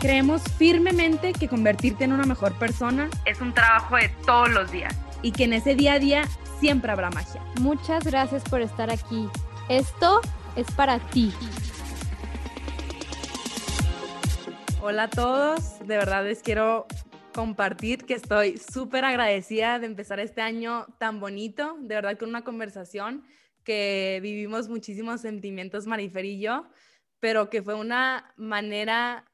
Creemos firmemente que convertirte en una mejor persona es un trabajo de todos los días y que en ese día a día siempre habrá magia. Muchas gracias por estar aquí. Esto es para ti. Hola a todos, de verdad les quiero compartir que estoy súper agradecida de empezar este año tan bonito, de verdad con una conversación que vivimos muchísimos sentimientos Marifer y yo, pero que fue una manera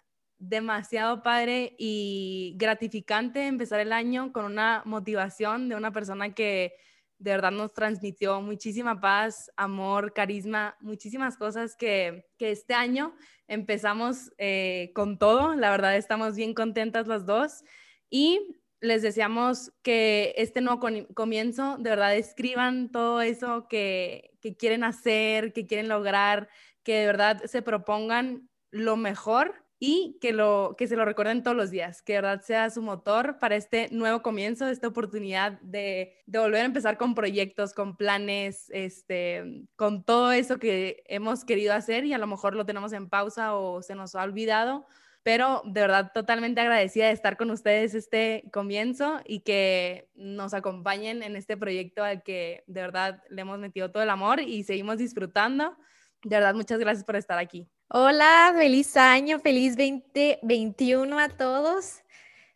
demasiado padre y gratificante empezar el año con una motivación de una persona que de verdad nos transmitió muchísima paz, amor, carisma, muchísimas cosas que, que este año empezamos eh, con todo. La verdad estamos bien contentas las dos y les deseamos que este nuevo comienzo de verdad escriban todo eso que, que quieren hacer, que quieren lograr, que de verdad se propongan lo mejor y que, lo, que se lo recuerden todos los días, que de verdad sea su motor para este nuevo comienzo, esta oportunidad de, de, volver a empezar con proyectos, con planes, este, con todo eso que hemos querido hacer y a lo mejor lo tenemos en pausa o se nos ha olvidado, pero de verdad totalmente agradecida de estar con ustedes este comienzo y que nos acompañen en este proyecto al que de verdad le hemos metido todo el amor y seguimos disfrutando. De verdad, muchas gracias por estar aquí. Hola, feliz año, feliz 2021 a todos.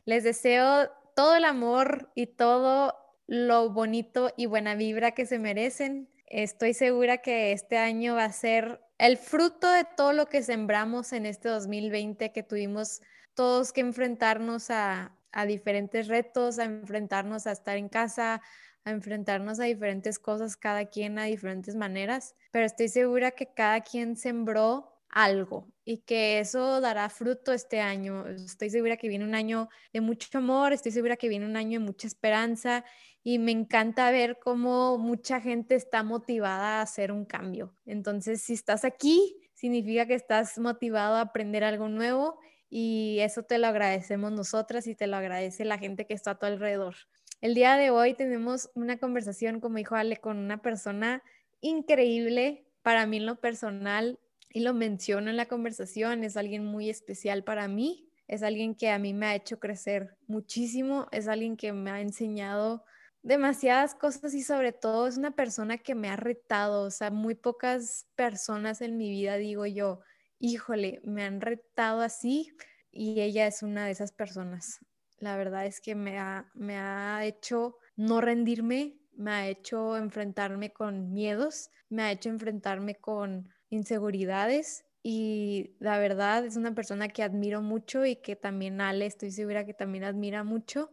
Les deseo todo el amor y todo lo bonito y buena vibra que se merecen. Estoy segura que este año va a ser el fruto de todo lo que sembramos en este 2020, que tuvimos todos que enfrentarnos a, a diferentes retos, a enfrentarnos a estar en casa, a enfrentarnos a diferentes cosas, cada quien a diferentes maneras, pero estoy segura que cada quien sembró algo y que eso dará fruto este año. Estoy segura que viene un año de mucho amor, estoy segura que viene un año de mucha esperanza y me encanta ver cómo mucha gente está motivada a hacer un cambio. Entonces, si estás aquí, significa que estás motivado a aprender algo nuevo y eso te lo agradecemos nosotras y te lo agradece la gente que está a tu alrededor. El día de hoy tenemos una conversación, como dijo Ale, con una persona increíble. Para mí en lo personal, y lo menciono en la conversación, es alguien muy especial para mí, es alguien que a mí me ha hecho crecer muchísimo, es alguien que me ha enseñado demasiadas cosas y sobre todo es una persona que me ha retado, o sea, muy pocas personas en mi vida digo yo, híjole, me han retado así y ella es una de esas personas. La verdad es que me ha, me ha hecho no rendirme, me ha hecho enfrentarme con miedos, me ha hecho enfrentarme con inseguridades y la verdad es una persona que admiro mucho y que también Ale estoy segura que también admira mucho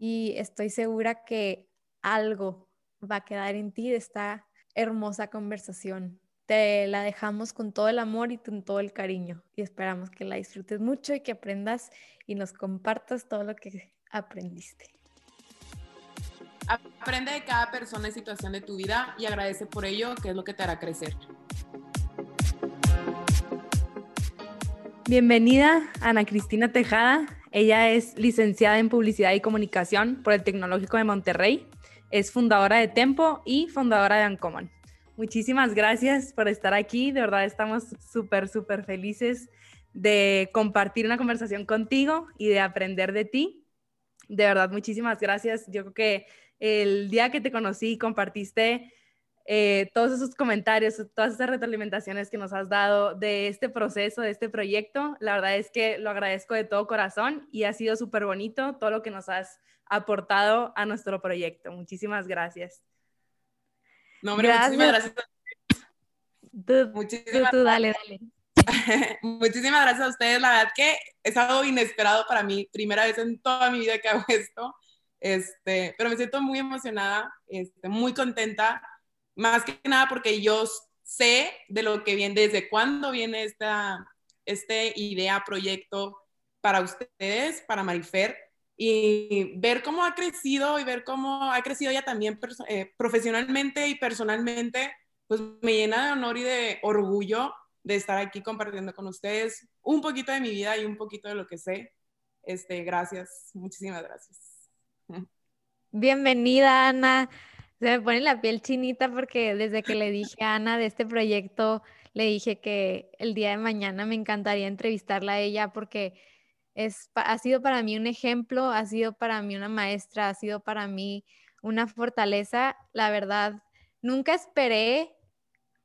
y estoy segura que algo va a quedar en ti de esta hermosa conversación. Te la dejamos con todo el amor y con todo el cariño y esperamos que la disfrutes mucho y que aprendas y nos compartas todo lo que aprendiste. Aprende de cada persona y situación de tu vida y agradece por ello, que es lo que te hará crecer. Bienvenida Ana Cristina Tejada. Ella es licenciada en Publicidad y Comunicación por el Tecnológico de Monterrey. Es fundadora de Tempo y fundadora de Uncommon. Muchísimas gracias por estar aquí. De verdad estamos súper, súper felices de compartir una conversación contigo y de aprender de ti. De verdad, muchísimas gracias. Yo creo que el día que te conocí compartiste eh, todos esos comentarios, todas esas retroalimentaciones que nos has dado de este proceso, de este proyecto. La verdad es que lo agradezco de todo corazón y ha sido súper bonito todo lo que nos has aportado a nuestro proyecto. Muchísimas gracias. No, hombre, muchísimas gracias. muchísimas tú, dale, dale. muchísimas gracias a ustedes. La verdad que es algo inesperado para mí. Primera vez en toda mi vida que hago esto. Este, pero me siento muy emocionada, este, muy contenta más que nada porque yo sé de lo que viene, desde cuándo viene esta, este idea, proyecto para ustedes, para Marifer. y ver cómo ha crecido y ver cómo ha crecido ella también eh, profesionalmente y personalmente, pues me llena de honor y de orgullo de estar aquí compartiendo con ustedes un poquito de mi vida y un poquito de lo que sé. Este, gracias, muchísimas gracias. Bienvenida, Ana. Se me pone la piel chinita porque desde que le dije a Ana de este proyecto, le dije que el día de mañana me encantaría entrevistarla a ella porque es, ha sido para mí un ejemplo, ha sido para mí una maestra, ha sido para mí una fortaleza. La verdad, nunca esperé.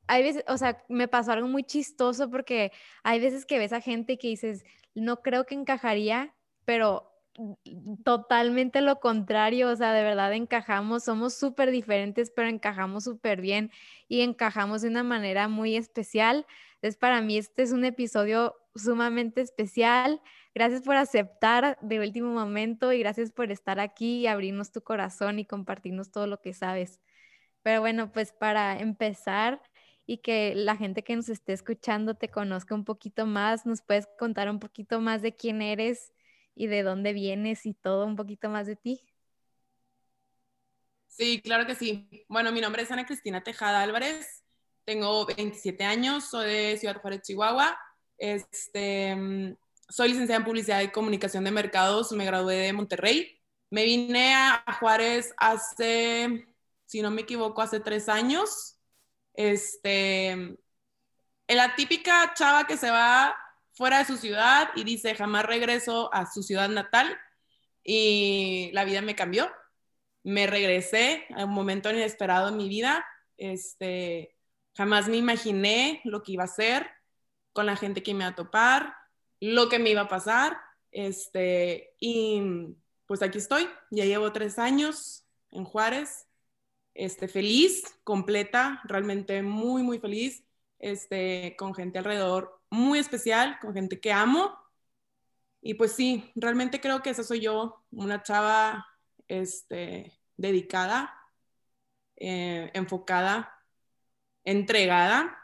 Hay veces, o sea, me pasó algo muy chistoso porque hay veces que ves a gente que dices, no creo que encajaría, pero totalmente lo contrario, o sea, de verdad encajamos, somos súper diferentes, pero encajamos súper bien y encajamos de una manera muy especial. Entonces, para mí este es un episodio sumamente especial. Gracias por aceptar de último momento y gracias por estar aquí y abrirnos tu corazón y compartirnos todo lo que sabes. Pero bueno, pues para empezar y que la gente que nos esté escuchando te conozca un poquito más, nos puedes contar un poquito más de quién eres y de dónde vienes y todo un poquito más de ti. Sí, claro que sí. Bueno, mi nombre es Ana Cristina Tejada Álvarez, tengo 27 años, soy de Ciudad Juárez, Chihuahua. Este, soy licenciada en Publicidad y Comunicación de Mercados, me gradué de Monterrey. Me vine a Juárez hace, si no me equivoco, hace tres años. Este, la típica chava que se va fuera de su ciudad y dice, jamás regreso a su ciudad natal. Y la vida me cambió. Me regresé a un momento inesperado en mi vida. Este, jamás me imaginé lo que iba a ser con la gente que me iba a topar lo que me iba a pasar. Este, y pues aquí estoy, ya llevo tres años en Juárez, este, feliz, completa, realmente muy, muy feliz, este, con gente alrededor muy especial, con gente que amo. Y pues sí, realmente creo que esa soy yo, una chava este, dedicada, eh, enfocada, entregada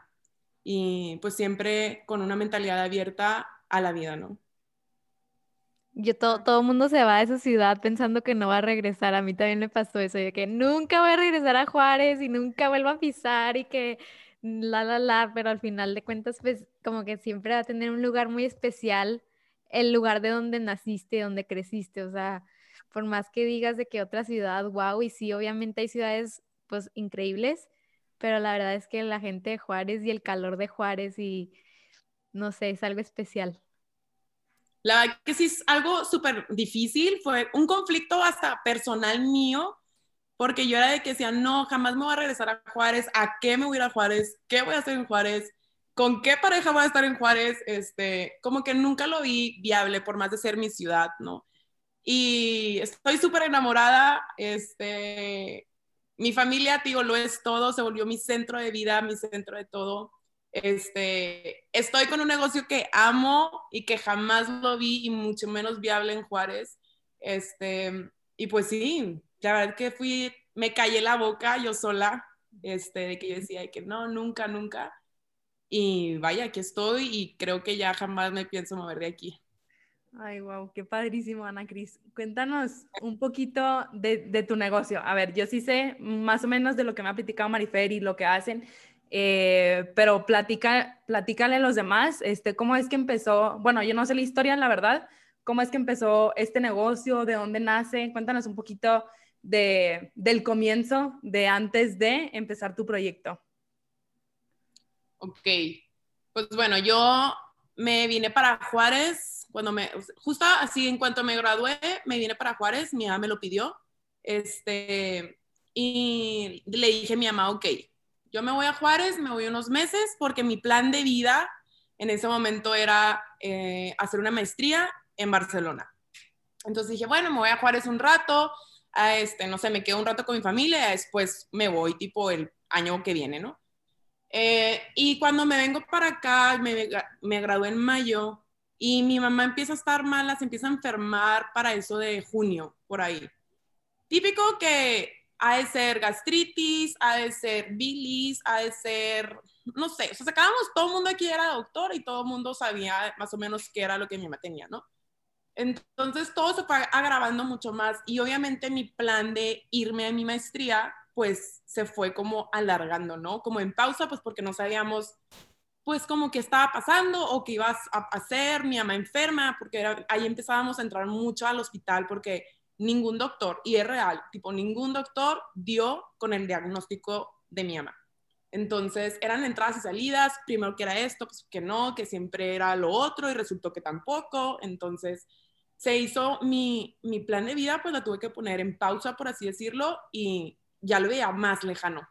y pues siempre con una mentalidad abierta a la vida, ¿no? Yo todo, todo mundo se va de esa ciudad pensando que no va a regresar. A mí también me pasó eso, de que nunca voy a regresar a Juárez y nunca vuelvo a pisar y que la, la, la, pero al final de cuentas, pues como que siempre va a tener un lugar muy especial, el lugar de donde naciste, donde creciste, o sea, por más que digas de que otra ciudad, wow, y sí, obviamente hay ciudades pues increíbles, pero la verdad es que la gente de Juárez y el calor de Juárez y no sé, es algo especial. La verdad que sí es algo súper difícil, fue un conflicto hasta personal mío, porque yo era de que decía, no, jamás me voy a regresar a Juárez, ¿a qué me voy a ir a Juárez? ¿Qué voy a hacer en Juárez? ¿Con qué pareja voy a estar en Juárez? Este, como que nunca lo vi viable, por más de ser mi ciudad, ¿no? Y estoy súper enamorada, este, mi familia, digo, lo es todo, se volvió mi centro de vida, mi centro de todo. Este, estoy con un negocio que amo y que jamás lo vi y mucho menos viable en Juárez. Este, y pues sí, la verdad que fui, me callé la boca yo sola, este, de que yo decía que no, nunca, nunca. Y vaya, aquí estoy y creo que ya jamás me pienso mover de aquí. Ay, wow, qué padrísimo, Ana Cris. Cuéntanos un poquito de, de, tu negocio. A ver, yo sí sé más o menos de lo que me ha platicado Marifer y lo que hacen, eh, pero platica, platícale a los demás, este, cómo es que empezó, bueno, yo no sé la historia, la verdad, cómo es que empezó este negocio, de dónde nace, cuéntanos un poquito de, del comienzo, de antes de empezar tu proyecto. Ok, pues bueno, yo me vine para Juárez, cuando me, justo así en cuanto me gradué, me vine para Juárez, mi mamá me lo pidió, este, y le dije a mi mamá, ok, yo me voy a Juárez, me voy unos meses porque mi plan de vida en ese momento era eh, hacer una maestría en Barcelona. Entonces dije, bueno, me voy a Juárez un rato, a este, no sé, me quedo un rato con mi familia, después me voy tipo el año que viene, ¿no? Eh, y cuando me vengo para acá, me, me gradué en mayo y mi mamá empieza a estar mala, se empieza a enfermar para eso de junio, por ahí. Típico que ha de ser gastritis, ha de ser bilis, ha de ser, no sé, o sea, sacábamos, todo el mundo aquí era doctor y todo el mundo sabía más o menos qué era lo que mi mamá tenía, ¿no? Entonces todo se fue agravando mucho más y obviamente mi plan de irme a mi maestría pues se fue como alargando, ¿no? Como en pausa, pues porque no sabíamos pues como que estaba pasando o qué ibas a hacer, mi mamá enferma, porque ahí empezábamos a entrar mucho al hospital porque ningún doctor, y es real, tipo ningún doctor dio con el diagnóstico de mi mamá. Entonces eran entradas y salidas, primero que era esto, que no, que siempre era lo otro y resultó que tampoco. Entonces se hizo mi, mi plan de vida, pues la tuve que poner en pausa, por así decirlo, y ya lo veía más lejano.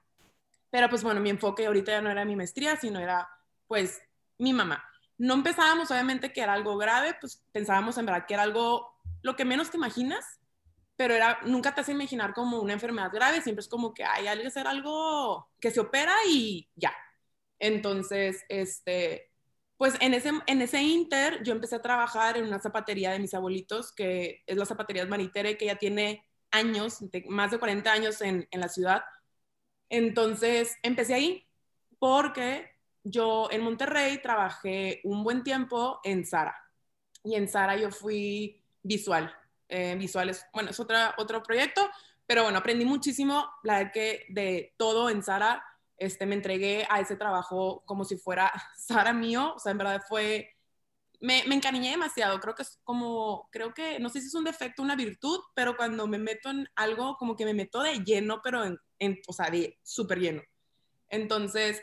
Pero pues bueno, mi enfoque ahorita ya no era mi maestría, sino era pues mi mamá. No empezábamos obviamente que era algo grave, pues pensábamos en verdad que era algo lo que menos te imaginas, pero era, nunca te hace imaginar como una enfermedad grave, siempre es como que hay que hacer algo que se opera y ya. Entonces, este, pues en ese, en ese inter yo empecé a trabajar en una zapatería de mis abuelitos, que es la zapatería de Manitere, que ya tiene años, más de 40 años en, en la ciudad. Entonces empecé ahí porque yo en Monterrey trabajé un buen tiempo en Sara. Y en Sara yo fui visual. Eh, visuales, bueno, es otra, otro proyecto, pero bueno, aprendí muchísimo, la de que de todo en Sara, este, me entregué a ese trabajo como si fuera Sara mío, o sea, en verdad fue me, me, encariñé demasiado. Creo que es como, creo que, no sé si es un defecto, una virtud, pero cuando me meto en algo, como que me meto de lleno, pero en, en o sea, de súper lleno. Entonces,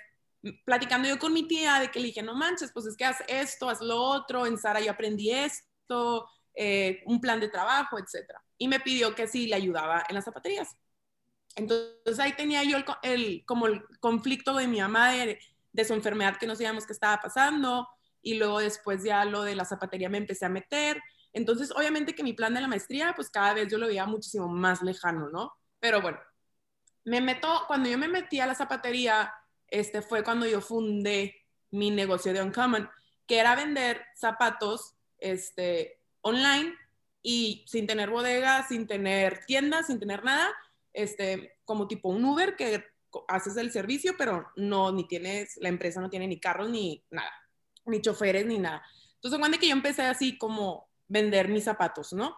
platicando yo con mi tía de que le dije, no manches, pues es que haz esto, haz lo otro, en Sara yo aprendí esto, eh, un plan de trabajo, etc. Y me pidió que sí le ayudaba en las zapaterías. Entonces ahí tenía yo el, como el conflicto de mi mamá de, de su enfermedad que no sabíamos qué estaba pasando, y luego después ya lo de la zapatería me empecé a meter. Entonces, obviamente que mi plan de la maestría, pues cada vez yo lo veía muchísimo más lejano, ¿no? Pero bueno, me meto, cuando yo me metí a la zapatería, este fue cuando yo fundé mi negocio de Uncommon, que era vender zapatos este, online y sin tener bodega, sin tener tiendas, sin tener nada, este, como tipo un Uber que haces el servicio, pero no, ni tienes, la empresa no tiene ni carros ni nada ni choferes, ni nada. Entonces, cuando que yo empecé así como vender mis zapatos, ¿no?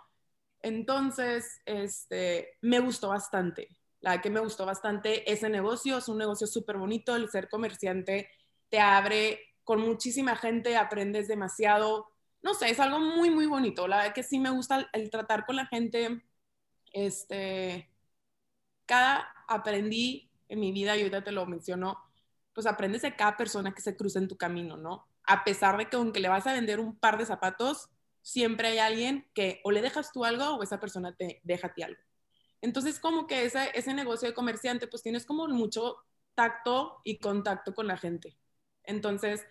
Entonces, este, me gustó bastante. La que me gustó bastante ese negocio, es un negocio súper bonito, el ser comerciante te abre con muchísima gente, aprendes demasiado, no sé, es algo muy, muy bonito. La verdad que sí me gusta el, tratar con la gente, este, cada aprendí en mi vida, y ahorita te lo menciono, pues aprendes de cada persona que se cruza en tu camino, ¿no? a pesar de que aunque le vas a vender un par de zapatos, siempre hay alguien que o le dejas tú algo o esa persona te deja a ti algo. Entonces, como que ese, ese negocio de comerciante, pues tienes como mucho tacto y contacto con la gente. Entonces,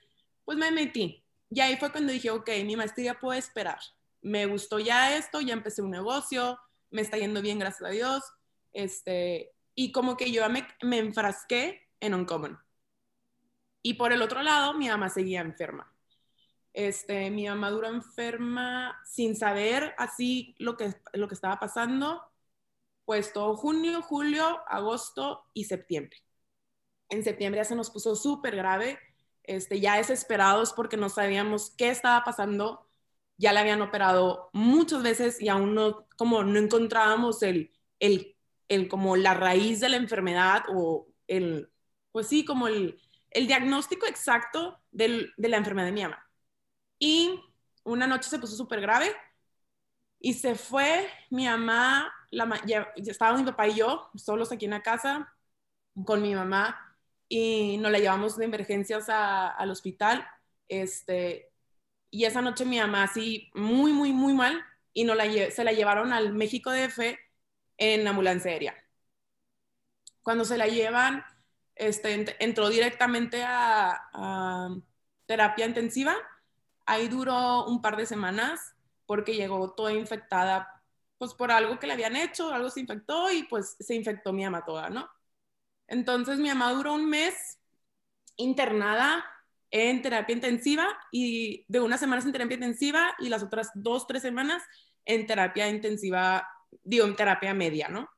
pues me metí. Y ahí fue cuando dije, ok, mi maestría puede esperar. Me gustó ya esto, ya empecé un negocio, me está yendo bien, gracias a Dios. Este, y como que yo me, me enfrasqué en Uncommon. Y por el otro lado, mi mamá seguía enferma. Este, mi mamá duró enferma sin saber así lo que, lo que estaba pasando, pues todo junio, julio, agosto y septiembre. En septiembre ya se nos puso súper grave, este, ya desesperados porque no sabíamos qué estaba pasando. Ya la habían operado muchas veces y aún no, como no encontrábamos el, el, el como la raíz de la enfermedad o el, pues sí, como el, el diagnóstico exacto de la enfermedad de mi mamá. Y una noche se puso súper grave y se fue mi mamá, la, ya, estábamos mi papá y yo solos aquí en la casa con mi mamá y nos la llevamos de emergencias al hospital. Este, y esa noche mi mamá así muy, muy, muy mal y nos la, se la llevaron al México DF en ambulancia aérea. Cuando se la llevan, este, entró directamente a, terapia intensiva. Ahí duró un par de semanas porque llegó toda infectada, pues por algo que le habían hecho, algo se infectó y pues se infectó mi mamá toda, ¿no? Entonces mi mamá duró un mes internada en terapia intensiva y de unas semanas en terapia intensiva y las otras dos, tres semanas en terapia intensiva, digo, en terapia media, ¿no?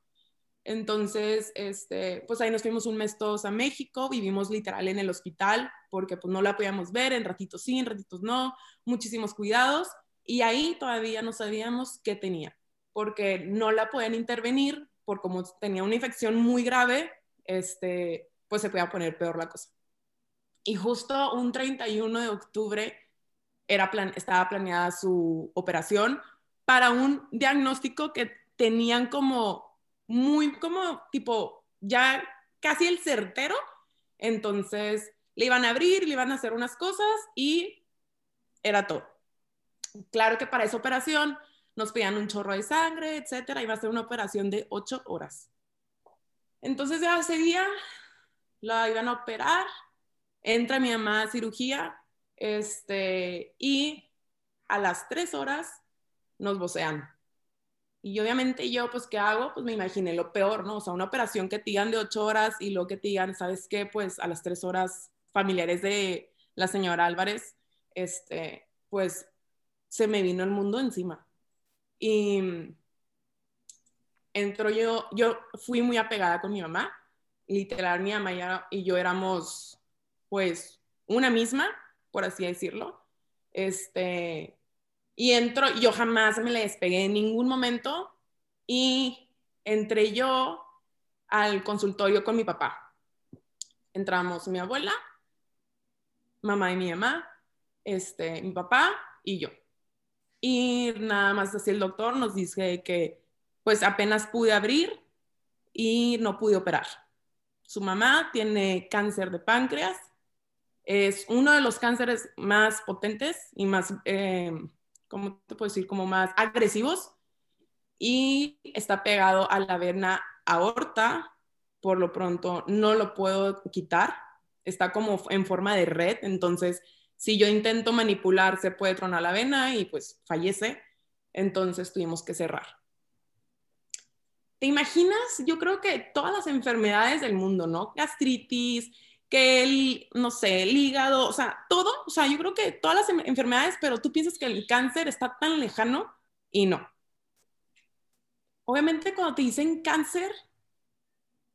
Entonces, este, pues ahí nos fuimos un mes todos a México, vivimos literal en el hospital porque pues no la podíamos ver, en ratitos sí, en ratitos no, muchísimos cuidados. Y ahí todavía no sabíamos qué tenía, porque no la podían intervenir, por como tenía una infección muy grave, este, pues se podía poner peor la cosa. Y justo un 31 de octubre era plan, estaba planeada su operación para un diagnóstico que tenían como muy, como tipo, ya casi el certero. Entonces le iban a abrir, le iban a hacer unas cosas y era todo. Claro que para esa operación nos pedían un chorro de sangre, etcétera. Iba a ser una operación de ocho horas. Entonces ya ese día la iban a operar, entra mi mamá a cirugía, este, y a las tres horas nos vocean. Y obviamente yo, pues, ¿qué hago? Pues me imaginé lo peor, ¿no? O sea, una operación que te digan de ocho horas y luego que te digan, ¿sabes qué? Pues a las tres horas familiares de la señora Álvarez, este, pues se me vino el mundo encima. Y entro yo, yo fui muy apegada con mi mamá, literal, mi mamá y yo éramos, pues, una misma, por así decirlo. Este, y entro, yo jamás me le despegué en ningún momento y entré yo al consultorio con mi papá. Entramos mi abuela, mamá y mi mamá, este, mi papá y yo. Y nada más así el doctor nos dice que pues apenas pude abrir y no pude operar. Su mamá tiene cáncer de páncreas, es uno de los cánceres más potentes y más eh, ¿cómo te puedo decir? Como más agresivos y está pegado a la vena aorta, por lo pronto no lo puedo quitar, está como en forma de red, entonces si yo intento manipular se puede tronar la vena y pues fallece, entonces tuvimos que cerrar. ¿Te imaginas? Yo creo que todas las enfermedades del mundo, ¿no? Gastritis, que el, no sé, el hígado, o sea, todo, o sea, yo creo que todas las enfermedades, pero tú piensas que el cáncer está tan lejano y no. Obviamente cuando te dicen cáncer,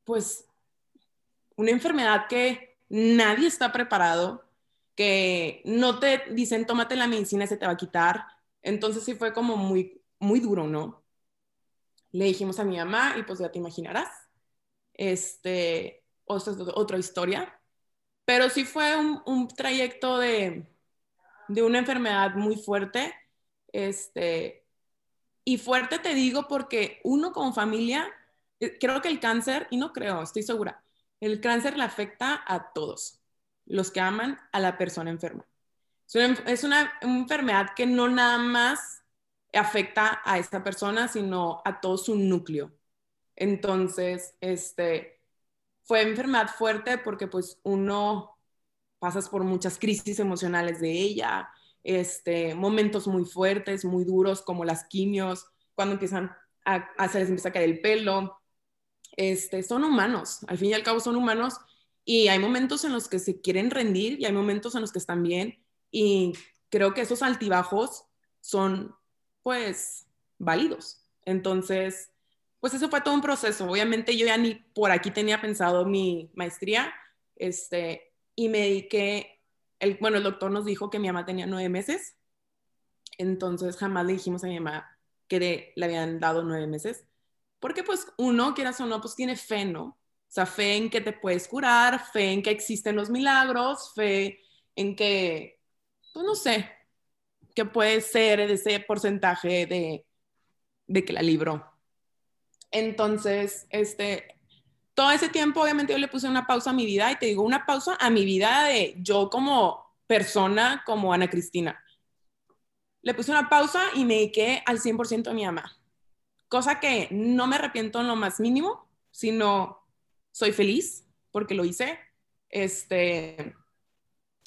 pues una enfermedad que nadie está preparado, que no te dicen tómate la medicina se te va a quitar. Entonces sí fue como muy, muy duro, ¿no? Le dijimos a mi mamá y pues ya te imaginarás. Este, o esta es otra historia. Pero sí fue un, trayecto de, una enfermedad muy fuerte. Este, y fuerte te digo porque uno como familia, eh, creo que el cáncer, y no creo, estoy segura, el cáncer le afecta a todos los que aman a la persona enferma. Es una, enfermedad que no nada más afecta a esta persona, sino a todo su núcleo. Entonces, este, fue enfermedad fuerte porque pues uno pasas por muchas crisis emocionales de ella, este, momentos muy fuertes, muy duros, como las quimios, cuando empiezan a, a se les empieza a caer el pelo. Este, son humanos, al fin y al cabo son humanos y hay momentos en los que se quieren rendir y hay momentos en los que están bien y creo que esos altibajos son pues válidos. Entonces, pues eso fue todo un proceso. Obviamente yo ya ni por aquí tenía pensado mi maestría, este, y me dediqué, el, bueno, el doctor nos dijo que mi mamá tenía nueve meses, entonces jamás le dijimos a mi mamá que le habían dado nueve meses, porque pues uno, quieras o no, pues tiene fe, ¿no? O sea, fe en que te puedes curar, fe en que existen los milagros, fe en que, pues no sé, que puede ser ese porcentaje de, de que la libró. Entonces, este, todo ese tiempo obviamente yo le puse una pausa a mi vida y te digo una pausa a mi vida de yo como persona, como Ana Cristina. Le puse una pausa y me dediqué al 100% a mi mamá. Cosa que no me arrepiento en lo más mínimo, sino soy feliz porque lo hice. Este,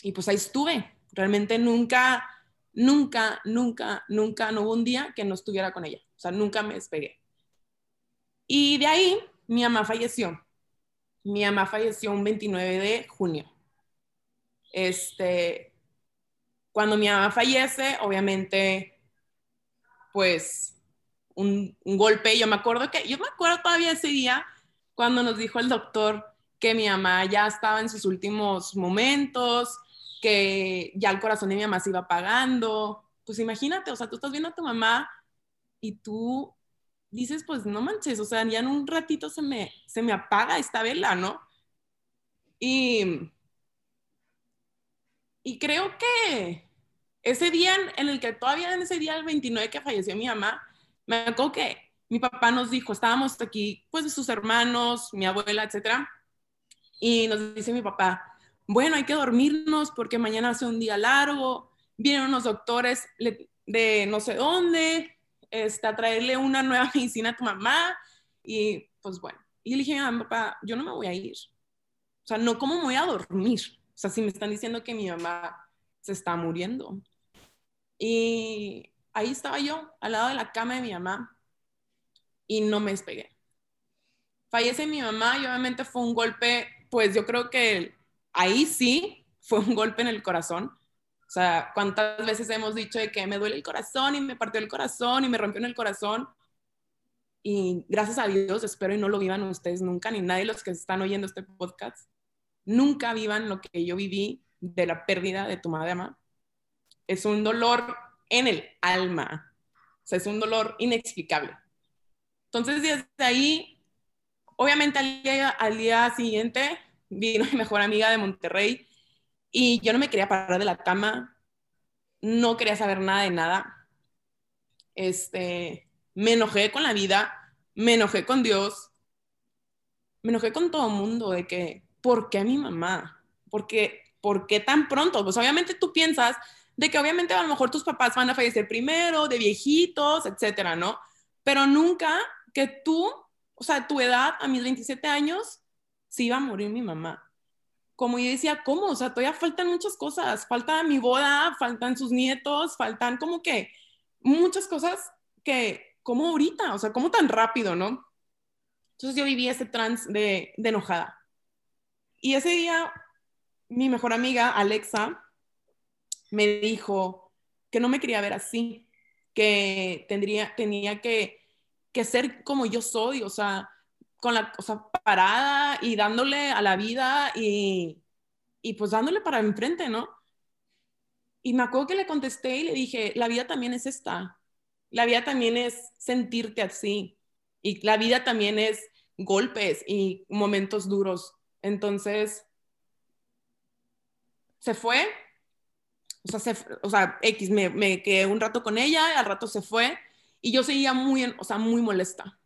y pues ahí estuve. Realmente nunca, nunca, nunca, nunca, no hubo un día que no estuviera con ella. O sea, nunca me despegué. Y de ahí mi mamá falleció. Mi mamá falleció un 29 de junio. Este, cuando mi mamá fallece, obviamente, pues un, golpe. Yo me acuerdo que, yo me acuerdo todavía ese día cuando nos dijo el doctor que mi mamá ya estaba en sus últimos momentos, que ya el corazón de mi mamá se iba apagando. pues imagínate, o sea, tú estás viendo a tu mamá y tú dices, pues no manches, o sea, ya en un ratito se me, se me apaga esta vela, ¿no? Y, y creo que ese día en el que todavía en ese día, el 29 que falleció mi mamá, me acuerdo que mi papá nos dijo, estábamos aquí, pues sus hermanos, mi abuela, etcétera, y nos dice mi papá, bueno, hay que dormirnos porque mañana hace un día largo, vienen unos doctores de no sé dónde, este, a traerle una nueva medicina a tu mamá, y pues bueno, y le dije a mi papá, yo no me voy a ir, o sea, no, ¿cómo me voy a dormir? O sea, si me están diciendo que mi mamá se está muriendo. Y ahí estaba yo, al lado de la cama de mi mamá, y no me despegué. Fallece mi mamá y obviamente fue un golpe, pues yo creo que ahí sí fue un golpe en el corazón. O sea, cuántas veces hemos dicho de que me duele el corazón y me partió el corazón y me rompió en el corazón. Y gracias a Dios, espero y no lo vivan ustedes nunca, ni nadie de los que están oyendo este podcast, nunca vivan lo que yo viví de la pérdida de tu madre. Es un dolor en el alma. O sea, es un dolor inexplicable. Entonces, desde ahí, obviamente al día, al día siguiente vino mi mejor amiga de Monterrey y yo no me quería parar de la cama, no quería saber nada de nada. Este, me enojé con la vida, me enojé con Dios, me enojé con todo el mundo de que, ¿por qué mi mamá? ¿Por qué, ¿Por qué tan pronto? Pues obviamente tú piensas de que obviamente a lo mejor tus papás van a fallecer primero, de viejitos, etcétera, ¿no? Pero nunca que tú, o sea, tu edad, a mis 27 años, se iba a morir mi mamá. Como yo decía, ¿cómo? O sea, todavía faltan muchas cosas. Falta mi boda, faltan sus nietos, faltan como que muchas cosas que, como ahorita? O sea, ¿cómo tan rápido, no? Entonces yo viví ese trance de, de enojada. Y ese día, mi mejor amiga, Alexa, me dijo que no me quería ver así, que tendría, tenía que, que ser como yo soy, o sea, con la cosa parada y dándole a la vida y, y pues dándole para enfrente, ¿no? Y me acuerdo que le contesté y le dije, la vida también es esta, la vida también es sentirte así y la vida también es golpes y momentos duros. Entonces, se fue o sea, o sea X, me, me, quedé un rato con ella, al rato se fue y yo seguía muy, o sea, muy molesta.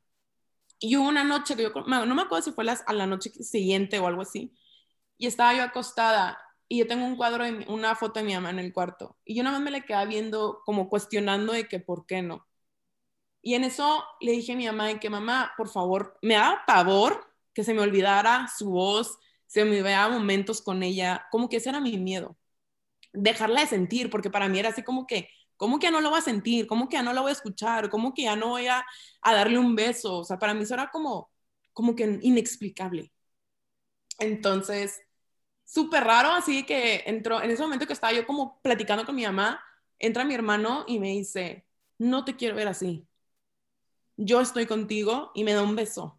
Y hubo una noche que yo, no me acuerdo si fue a la noche siguiente o algo así, y estaba yo acostada y yo tengo un cuadro, de una foto de mi mamá en el cuarto y yo nada más me la quedaba viendo como cuestionando de que por qué no. Y en eso le dije a mi mamá de que mamá, por favor, me da pavor que se me olvidara su voz, se me vea momentos con ella, como que ese era mi miedo dejarla de sentir, porque para mí era así como que, ¿cómo que ya no lo voy a sentir? ¿Cómo que ya no la voy a escuchar? ¿Cómo que ya no voy a, darle un beso? O sea, para mí eso era como, como que inexplicable. Entonces, súper raro, así que entró, en ese momento que estaba yo como platicando con mi mamá, entra mi hermano y me dice, no te quiero ver así. Yo estoy contigo y me da un beso.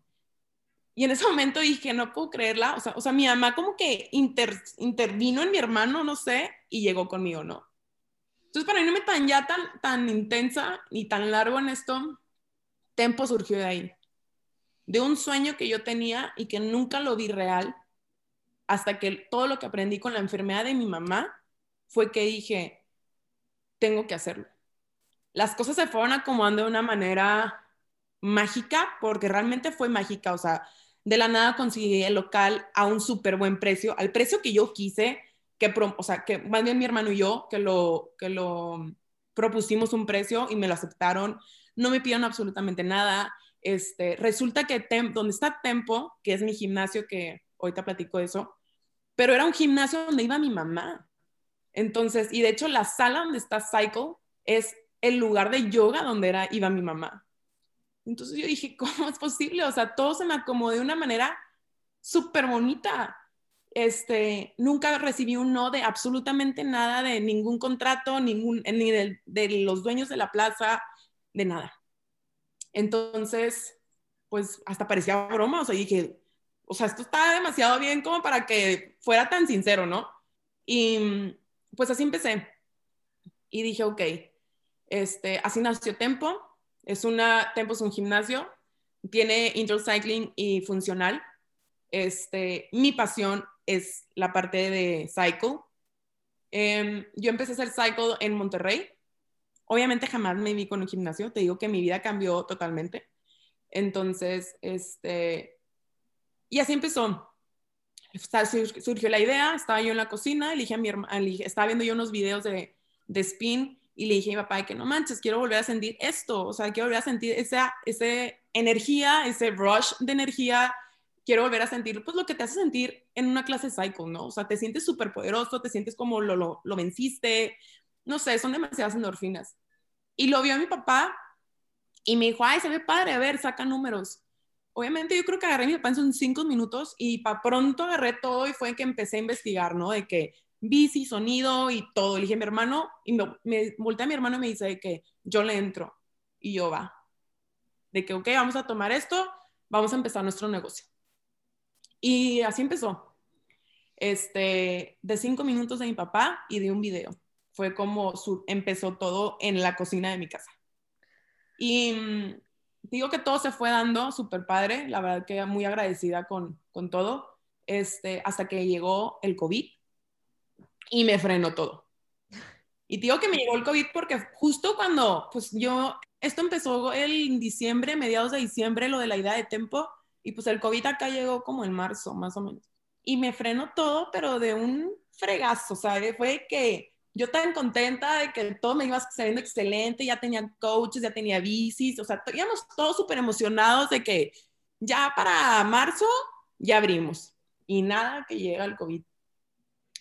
Y en ese momento dije, no puedo creerla. O sea, o sea mi mamá como que intervino en mi hermano, no sé, y llegó conmigo, ¿no? Entonces, para irme tan ya tan, tan intensa y tan largo en esto, Tempo surgió de ahí. De un sueño que yo tenía y que nunca lo vi real, hasta que todo lo que aprendí con la enfermedad de mi mamá fue que dije, tengo que hacerlo. Las cosas se fueron acomodando de una manera mágica, porque realmente fue mágica, o sea, de la nada conseguí el local a un súper buen precio, al precio que yo quise, que, o sea, que más bien mi hermano y yo, que lo, que lo propusimos un precio y me lo aceptaron, no me pidieron absolutamente nada. Este, resulta que donde está Tempo, que es mi gimnasio, que ahorita platico eso, pero era un gimnasio donde iba mi mamá. Entonces, y de hecho la sala donde está Cycle es el lugar de yoga donde era, iba mi mamá. Entonces yo dije, ¿cómo es posible? O sea, todo se me acomodó de una manera súper bonita. Este, nunca recibí un no de absolutamente nada, de ningún contrato, ningún, ni de, los dueños de la plaza, de nada. Entonces, pues hasta parecía broma, o sea, dije, o sea, esto está demasiado bien como para que fuera tan sincero, ¿no? Y pues así empecé. Y dije, ok, Este, así nació Tempo. Es una, Tempo es un gimnasio, tiene indoor cycling y funcional. Este, mi pasión es la parte de cycle. Em, yo empecé a hacer cycle en Monterrey. Obviamente jamás me vi con un gimnasio. Te digo que mi vida cambió totalmente. Entonces, este, y así empezó. Surgió la idea, estaba yo en la cocina, elige a mi estaba viendo yo unos videos de, de spin y le dije a mi papá que no manches, quiero volver a sentir esto, o sea, quiero volver a sentir esa, esa energía, ese rush de energía, quiero volver a sentir pues lo que te hace sentir en una clase cycle, ¿no? O sea, te sientes súper poderoso, te sientes como lo, lo, lo venciste, no sé, son demasiadas endorfinas. Y lo vio mi papá y me dijo, ay, se ve padre, a ver, saca números. Obviamente yo creo que agarré mi papá en cinco minutos y para pronto agarré todo y fue que empecé a investigar, ¿no? De que bici, sonido y todo. Le dije a mi hermano y me, me volteé a mi hermano y me dice de que yo le entro y yo va. De que, ok, vamos a tomar esto, vamos a empezar nuestro negocio. Y así empezó. Este, de cinco minutos de mi papá y de un video. Fue como empezó todo en la cocina de mi casa. Y mm, digo que todo se fue dando súper padre, la verdad que muy agradecida con, con todo, este, hasta que llegó el COVID y me frenó todo. Y digo que me llegó el COVID porque justo cuando, pues yo, esto empezó en diciembre, mediados de diciembre, lo de la idea de tiempo, y pues el COVID acá llegó como en marzo, más o menos. Y me frenó todo, pero de un fregazo, sea, fue que yo tan contenta de que todo me iba saliendo excelente, ya tenía coaches, ya tenía bicis, o sea, íbamos todos súper emocionados de que ya para marzo ya abrimos y nada que llega el COVID.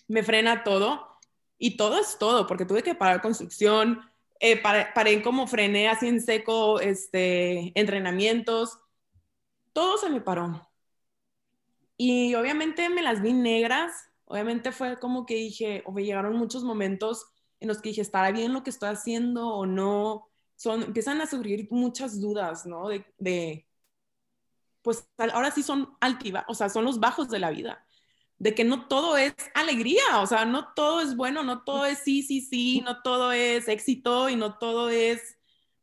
Me frena todo y todo es todo, porque tuve que parar construcción, eh, paré, como frené así en seco, este, entrenamientos, todo se me paró. Y obviamente me las vi negras, obviamente fue como que dije, o me llegaron muchos momentos en los que dije, ¿estará bien lo que estoy haciendo o no? Son, empiezan a surgir muchas dudas, ¿no? De, pues ahora sí son altiva, o sea, son los bajos de la vida, de que no todo es alegría, o sea, no todo es bueno, no todo es sí, sí, sí, no todo es éxito y no todo es,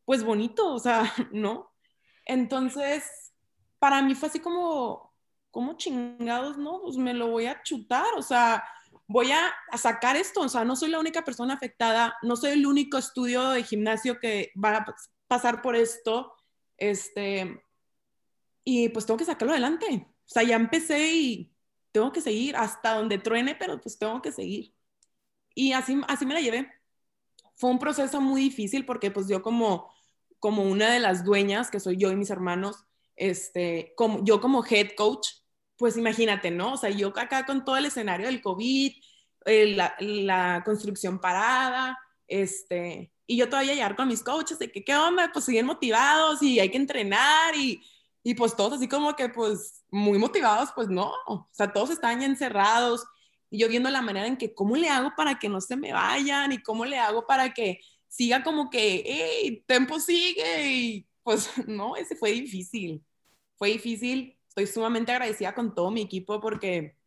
pues, bonito, o sea, ¿no? Entonces, para mí fue así como, ¿cómo chingados no? Pues me lo voy a chutar, o sea, voy a, sacar esto, o sea, no soy la única persona afectada, no soy el único estudio de gimnasio que va a pasar por esto, este, y pues tengo que sacarlo adelante. O sea, ya empecé y tengo que seguir hasta donde truene, pero pues tengo que seguir. Y así, así me la llevé. Fue un proceso muy difícil porque pues yo como, como una de las dueñas, que soy yo y mis hermanos, este, como, yo como head coach, pues imagínate, ¿no? O sea, yo acá con todo el escenario del COVID, eh, la, construcción parada, este, y yo todavía llegar con mis coaches de que, ¿qué onda? Pues siguen motivados y hay que entrenar y, y pues todos así como que, pues, muy motivados, pues no, o sea, todos estaban ya encerrados y yo viendo la manera en que, ¿cómo le hago para que no se me vayan? Y cómo le hago para que siga como que, hey, tiempo sigue y pues no, ese fue difícil, fue difícil estoy sumamente agradecida con todo mi equipo porque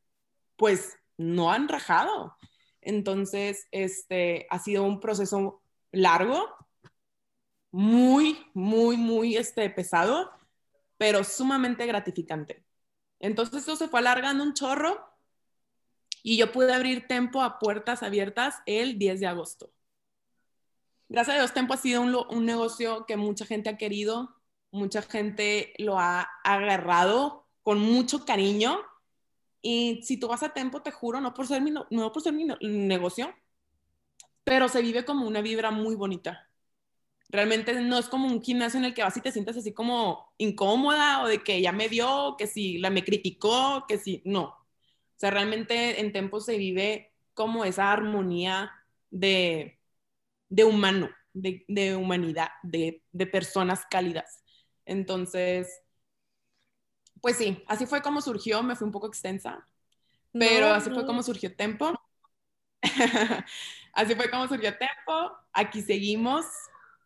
pues no han rajado. Entonces, este ha sido un proceso largo, muy, muy, muy este, pesado, pero sumamente gratificante. Entonces, esto se fue alargando un chorro y yo pude abrir Tempo a puertas abiertas el 10 de agosto. Gracias a Dios, Tempo ha sido un negocio que mucha gente ha querido, mucha gente lo ha agarrado con mucho cariño. Y si tú vas a tiempo, te juro, no por ser mi, no por ser mi negocio, pero se vive como una vibra muy bonita. Realmente no es como un gimnasio en el que vas y te sientes así como incómoda o de que ya me vio, que si la me criticó, que si no. O sea, realmente en Tempo se vive como esa armonía de, de humano, de, humanidad, de personas cálidas. Entonces, pues sí, así fue como surgió, me fui un poco extensa, pero así fue como surgió Tempo. así fue como surgió Tempo, aquí seguimos,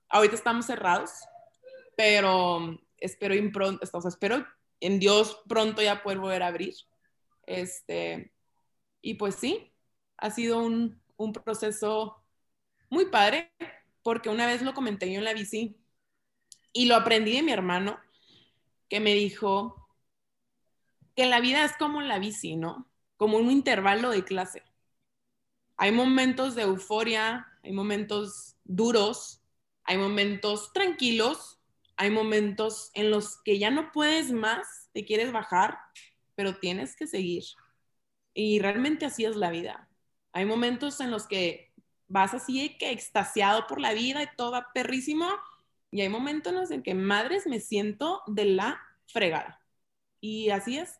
ahorita estamos cerrados, pero espero, pronto, o sea, espero en Dios pronto ya poder volver a abrir. Este, y pues sí, ha sido un, un proceso muy padre, porque una vez lo comenté yo en la bici y lo aprendí de mi hermano, que me dijo que la vida es como la bici, ¿no? Como un intervalo de clase. Hay momentos de euforia, hay momentos duros, hay momentos tranquilos, hay momentos en los que ya no puedes más, te quieres bajar, pero tienes que seguir. Y realmente así es la vida. Hay momentos en los que vas así que extasiado por la vida y todo perrísimo. Y hay momentos en que madres me siento de la fregada. Y así es.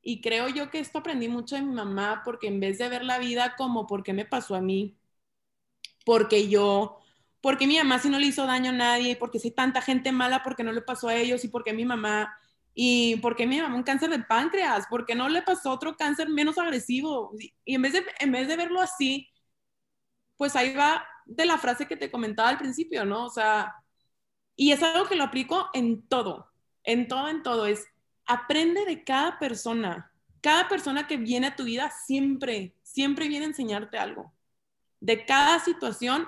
Y creo yo que esto aprendí mucho de mi mamá porque en vez de ver la vida como por qué me pasó a mí, porque yo, porque mi mamá si no le hizo daño a nadie, porque si tanta gente mala porque no le pasó a ellos y porque mi mamá y porque mi mamá un cáncer de páncreas, porque no le pasó otro cáncer menos agresivo. Y en vez de, en vez de verlo así, pues ahí va de la frase que te comentaba al principio, ¿no? O sea, y es algo que lo aplico en todo, en todo, en todo. Es aprende de cada persona. Cada persona que viene a tu vida siempre, siempre viene a enseñarte algo. De cada situación,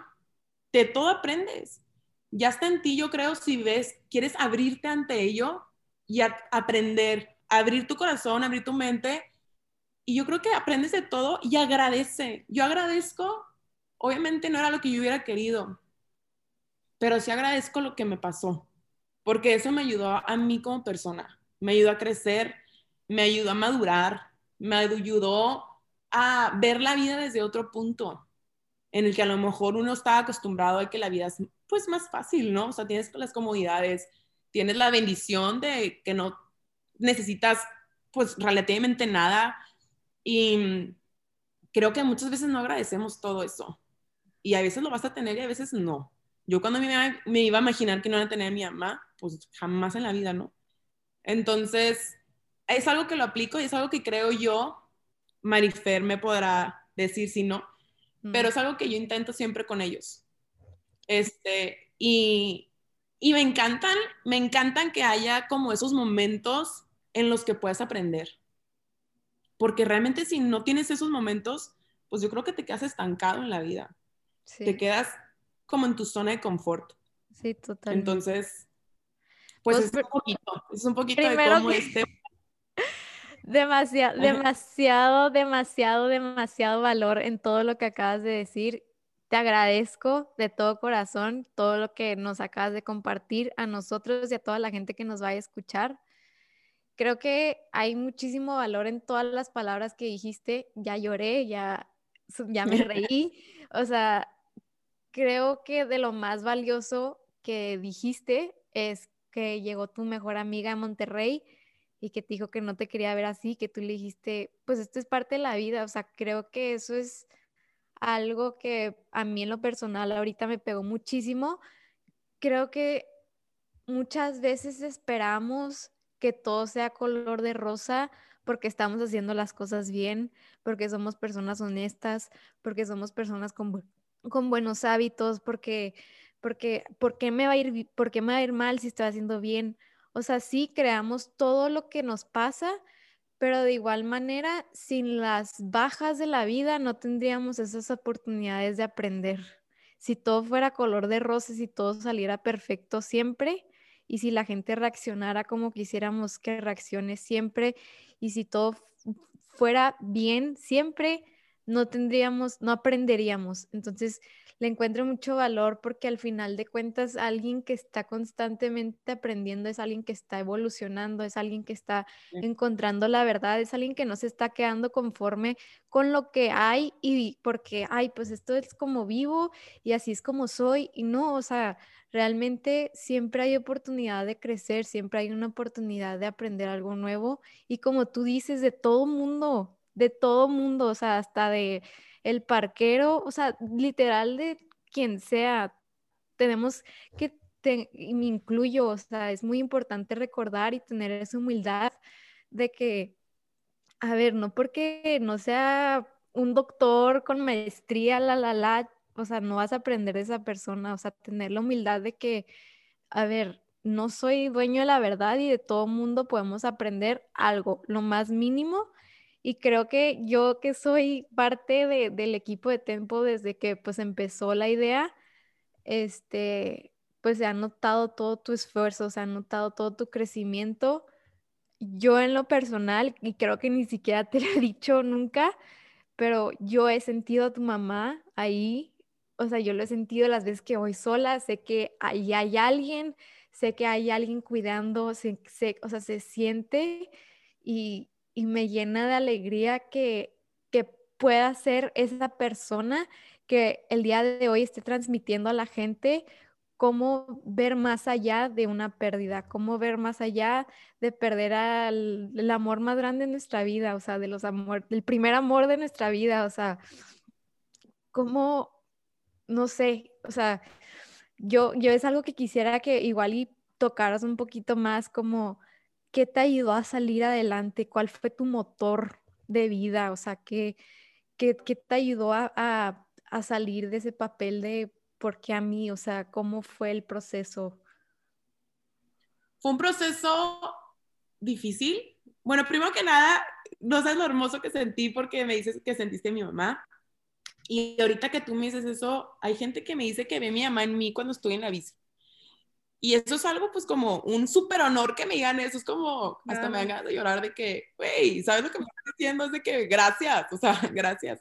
de todo aprendes. Ya está en ti, yo creo, si ves, quieres abrirte ante ello y aprender, abrir tu corazón, abrir tu mente. Y yo creo que aprendes de todo y agradece. Yo agradezco, obviamente no era lo que yo hubiera querido, pero sí agradezco lo que me pasó, porque eso me ayudó a mí como persona me ayudó a crecer, me ayudó a madurar, me ayudó a ver la vida desde otro punto, en el que a lo mejor uno estaba acostumbrado a que la vida es pues más fácil, ¿no? O sea, tienes las comodidades, tienes la bendición de que no necesitas pues relativamente nada y creo que muchas veces no agradecemos todo eso y a veces lo vas a tener y a veces no. Yo cuando me, me iba a imaginar que no iba a tener a mi mamá, pues jamás en la vida, ¿no? Entonces, es algo que lo aplico y es algo que creo yo, Marifer me podrá decir si no, mm. pero es algo que yo intento siempre con ellos. Este, y, y me encantan, me encantan que haya como esos momentos en los que puedes aprender. Porque realmente si no tienes esos momentos, pues yo creo que te quedas estancado en la vida. Te quedas como en tu zona de confort. Sí, totalmente. Entonces, pues, pues, es un poquito, es un poquito de cómo este... Demasiado, demasiado, demasiado, demasiado valor en todo lo que acabas de decir. Te agradezco de todo corazón todo lo que nos acabas de compartir a nosotros y a toda la gente que nos vaya a escuchar. Creo que hay muchísimo valor en todas las palabras que dijiste. Ya lloré, ya, ya me reí. O sea, creo que de lo más valioso que dijiste es que llegó tu mejor amiga a Monterrey y que te dijo que no te quería ver así, que tú le dijiste, pues esto es parte de la vida, o sea, creo que eso es algo que a mí en lo personal ahorita me pegó muchísimo. Creo que muchas veces esperamos que todo sea color de rosa porque estamos haciendo las cosas bien, porque somos personas honestas, porque somos personas con, con buenos hábitos, porque porque ¿por qué me va a ir, por qué me va a ir mal si estoy haciendo bien? O sea, sí creamos todo lo que nos pasa, pero de igual manera, sin las bajas de la vida no tendríamos esas oportunidades de aprender. Si todo fuera color de rosa, si todo saliera perfecto siempre, y si la gente reaccionara como quisiéramos que reaccione siempre, y si todo fuera bien siempre, no tendríamos, no aprenderíamos. Entonces, le encuentro mucho valor porque al final de cuentas alguien que está constantemente aprendiendo es alguien que está evolucionando, es alguien que está encontrando la verdad, es alguien que no se está quedando conforme con lo que hay y porque, ay, pues esto es como vivo y así es como soy y no, o sea, realmente siempre hay oportunidad de crecer, siempre hay una oportunidad de aprender algo nuevo. Y como tú dices, de todo mundo, de todo mundo, o sea, hasta de el parquero, o sea, literal de quien sea, tenemos que, y me incluyo, o sea, es muy importante recordar y tener esa humildad de que, a ver, no porque no sea un doctor con maestría, la, la, la, o sea, no vas a aprender de esa persona, o sea, tener la humildad de que, a ver, no soy dueño de la verdad y de todo mundo podemos aprender algo, lo más mínimo y creo que yo que soy parte de, del equipo de Tempo desde que pues empezó la idea, este, pues se ha notado todo tu esfuerzo, se ha notado todo tu crecimiento. Yo en lo personal, y creo que ni siquiera te lo he dicho nunca, pero yo he sentido a tu mamá ahí, o sea, yo lo he sentido las veces que voy sola, sé que ahí hay alguien, sé que hay alguien cuidando, sé, o sea, se siente y, y me llena de alegría que, que pueda ser esa persona que el día de hoy esté transmitiendo a la gente cómo ver más allá de una pérdida, cómo ver más allá de perder al, el amor más grande de nuestra vida, o sea, de los amor, del primer amor de nuestra vida, o sea, cómo, no sé, o sea, yo, yo es algo que quisiera que igual y tocaras un poquito más como qué te ayudó a salir adelante, cuál fue tu motor de vida, o sea, qué, qué, qué te ayudó a a salir de ese papel de por qué a mí, o sea, cómo fue el proceso. Fue un proceso difícil. Bueno, primero que nada, no sabes lo hermoso que sentí porque me dices que sentiste a mi mamá. Y ahorita que tú me dices eso, hay gente que me dice que ve a mi mamá en mí cuando estoy en la bici. Y eso es algo, pues, como un súper honor que me digan eso. Es como, hasta me dan ganas de llorar de que, güey, ¿sabes lo que me estás diciendo? Es de que, gracias, o sea, gracias.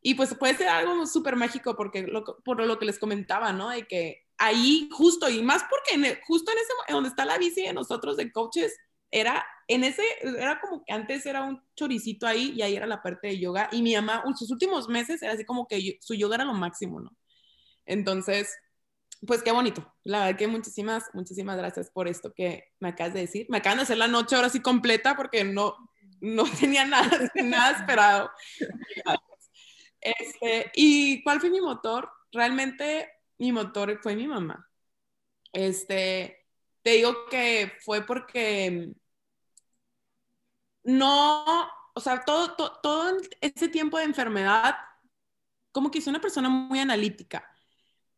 Y pues puede ser algo súper mágico porque por lo que les comentaba, ¿no? De que ahí justo, y más porque en justo en ese, donde está la bici de nosotros de coaches, era en ese, era como que antes era un choricito ahí y ahí era la parte de yoga. Y mi mamá, en sus últimos meses era así como que su yoga era lo máximo, ¿no? Entonces, pues qué bonito. La verdad que muchísimas, muchísimas gracias por esto que me acabas de decir. Me acaban de hacer la noche ahora sí completa porque no, no tenía nada, nada esperado. Este, ¿Y cuál fue mi motor? Realmente mi motor fue mi mamá. Este, te digo que fue porque no, o sea, todo, todo, ese tiempo de enfermedad, como que soy una persona muy analítica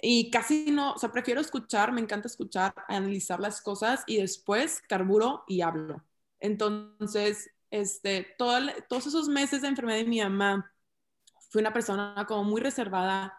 y casi no, o sea, prefiero escuchar, me encanta escuchar, analizar las cosas y después carburo y hablo. Entonces, este, todos esos meses de enfermedad de mi mamá, fui una persona como muy reservada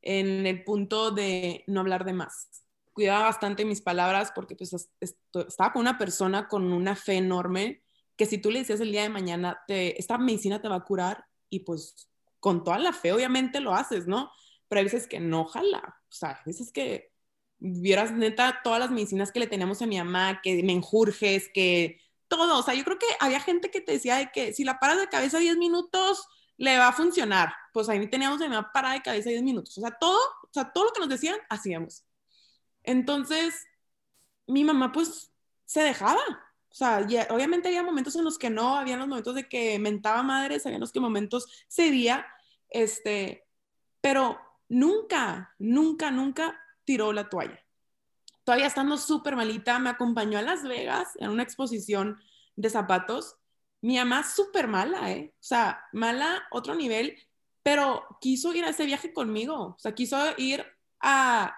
en el punto de no hablar de más. Cuidaba bastante mis palabras porque pues estaba con una persona con una fe enorme que si tú le decías el día de mañana, te, esta medicina te va a curar y pues con toda la fe obviamente lo haces, ¿no? Pero hay veces que no jala, o sea, hay veces que vieras neta todas las medicinas que le teníamos a mi mamá, que me enjurjes, que todo, o sea, yo creo que había gente que te decía de que si la paras de cabeza 10 minutos, le va a funcionar. Pues ahí teníamos de una parada de cabeza 10 minutos. O sea, todo, o sea, todo lo que nos decían, hacíamos. Entonces, mi mamá pues se dejaba. O sea, obviamente había momentos en los que no, había los momentos de que mentaba madres, había los que momentos cedía, este, pero nunca, nunca, nunca tiró la toalla. Todavía estando súper malita, me acompañó a Las Vegas en una exposición de zapatos mi mamá súper mala, ¿eh? O sea, mala, otro nivel, pero quiso ir a ese viaje conmigo, o sea, quiso ir a,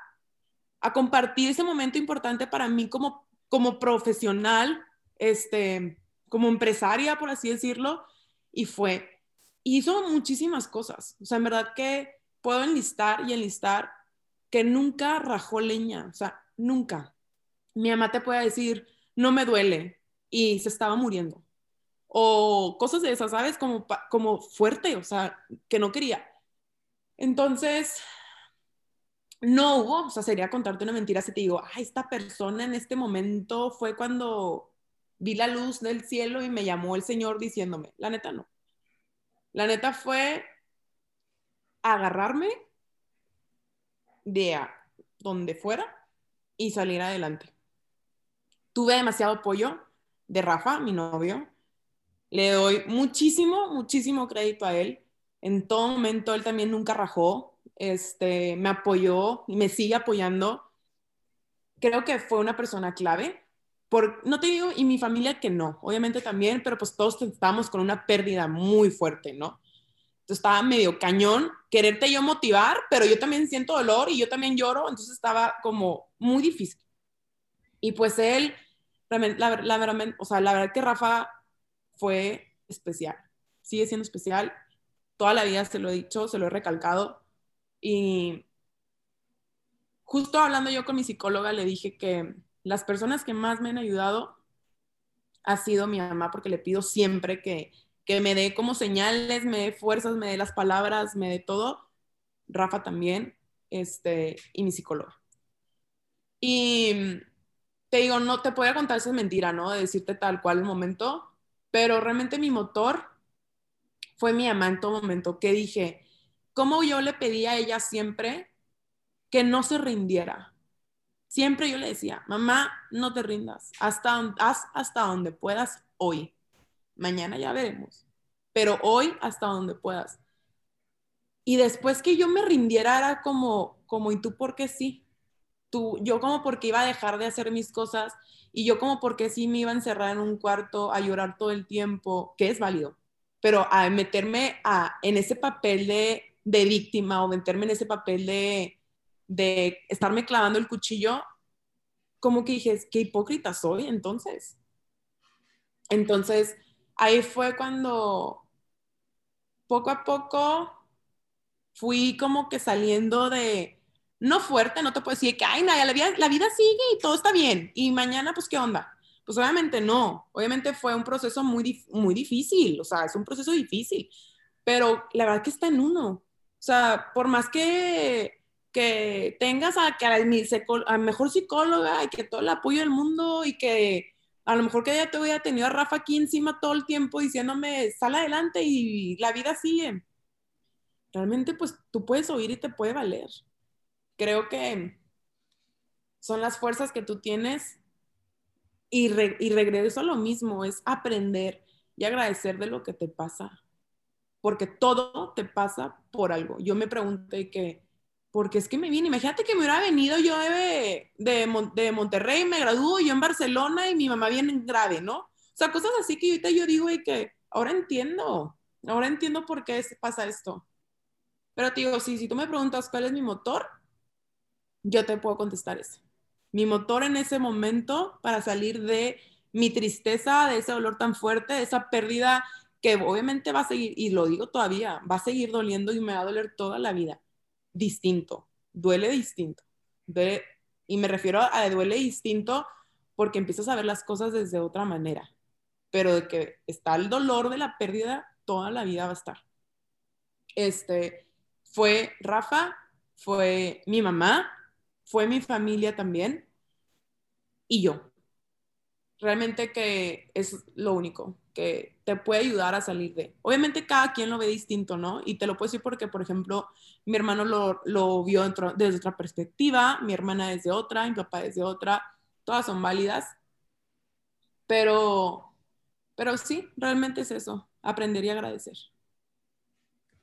a compartir ese momento importante para mí como, como profesional, este, como empresaria, por así decirlo, y fue. Hizo muchísimas cosas, o sea, en verdad que puedo enlistar y enlistar que nunca rajó leña, o sea, nunca. Mi mamá te puede decir, no me duele, y se estaba muriendo o cosas de esas, ¿sabes? Como, como fuerte, o sea, que no quería. Entonces, no hubo, o sea, sería contarte una mentira si te digo, ah, esta persona en este momento fue cuando vi la luz del cielo y me llamó el Señor diciéndome, la neta no. La neta fue agarrarme de donde fuera y salir adelante. Tuve demasiado apoyo de Rafa, mi novio, le doy muchísimo, muchísimo crédito a él. En todo momento él también nunca rajó, este, me apoyó y me sigue apoyando. Creo que fue una persona clave. Por, no te digo, y mi familia que no, obviamente también, pero pues todos estábamos con una pérdida muy fuerte, ¿no? Estaba medio cañón, quererte yo motivar, pero yo también siento dolor y yo también lloro, entonces estaba como muy difícil. Y pues él, la, la, la, o sea, la verdad que Rafa fue especial. Sigue siendo especial. Toda la vida se lo he dicho, se lo he recalcado. Y justo hablando yo con mi psicóloga, le dije que las personas que más me han ayudado ha sido mi mamá, porque le pido siempre que, que me dé como señales, me dé fuerzas, me dé las palabras, me dé todo. Rafa también, este, y mi psicóloga. Y te digo, no te podía contar esa mentira, ¿no? De decirte tal cual el momento, pero realmente mi motor fue mi mamá en todo momento, que dije, ¿cómo yo le pedí a ella siempre que no se rindiera? Siempre yo le decía, mamá, no te rindas, hasta, haz hasta donde puedas hoy. Mañana ya veremos, pero hoy hasta donde puedas. Y después que yo me rindiera era como, como, ¿y tú por qué sí? Tú, yo como porque iba a dejar de hacer mis cosas y yo como porque sí me iba a encerrar en un cuarto a llorar todo el tiempo, que es válido, pero a meterme a, en ese papel de, de víctima o meterme en ese papel de, de estarme clavando el cuchillo, como que dije, qué hipócrita soy entonces. Entonces, ahí fue cuando poco a poco fui como que saliendo de, no fuerte, no te puedo decir que, ay, nada, la vida, la vida sigue y todo está bien. Y mañana, pues, ¿qué onda? Pues obviamente no, obviamente fue un proceso muy, muy difícil, o sea, es un proceso difícil, pero la verdad que está en uno. O sea, por más que, que tengas a, a, mejor psicóloga y que todo el apoyo del mundo y que a lo mejor que ya te hubiera tenido a Rafa aquí encima todo el tiempo diciéndome, sal adelante y la vida sigue. Realmente, pues tú puedes oír y te puede valer. Creo que son las fuerzas que tú tienes y, regreso a lo mismo, es aprender y agradecer de lo que te pasa, porque todo te pasa por algo. Yo me pregunté que, porque es que me viene, imagínate que me hubiera venido yo de, de, Monterrey, me graduó yo en Barcelona y mi mamá viene grave, ¿no? O sea, cosas así que ahorita yo digo y que ahora entiendo, ahora entiendo por qué pasa esto. Pero te digo, sí, si tú me preguntas cuál es mi motor, yo te puedo contestar eso mi motor en ese momento para salir de mi tristeza, de ese dolor tan fuerte, de esa pérdida que obviamente va a seguir, y lo digo todavía, va a seguir doliendo y me va a doler toda la vida. Distinto, duele distinto. y me refiero a duele distinto porque empiezas a ver las cosas desde otra manera. Pero de que está el dolor de la pérdida, toda la vida va a estar. Este, fue Rafa, fue mi mamá, fue mi familia también y yo. Realmente que es lo único que te puede ayudar a salir de. Obviamente cada quien lo ve distinto, ¿no? Y te lo puedo decir porque, por ejemplo, mi hermano lo, lo vio desde otra perspectiva, mi hermana desde otra, mi papá desde otra, todas son válidas. Pero, pero sí, realmente es eso, aprender y agradecer.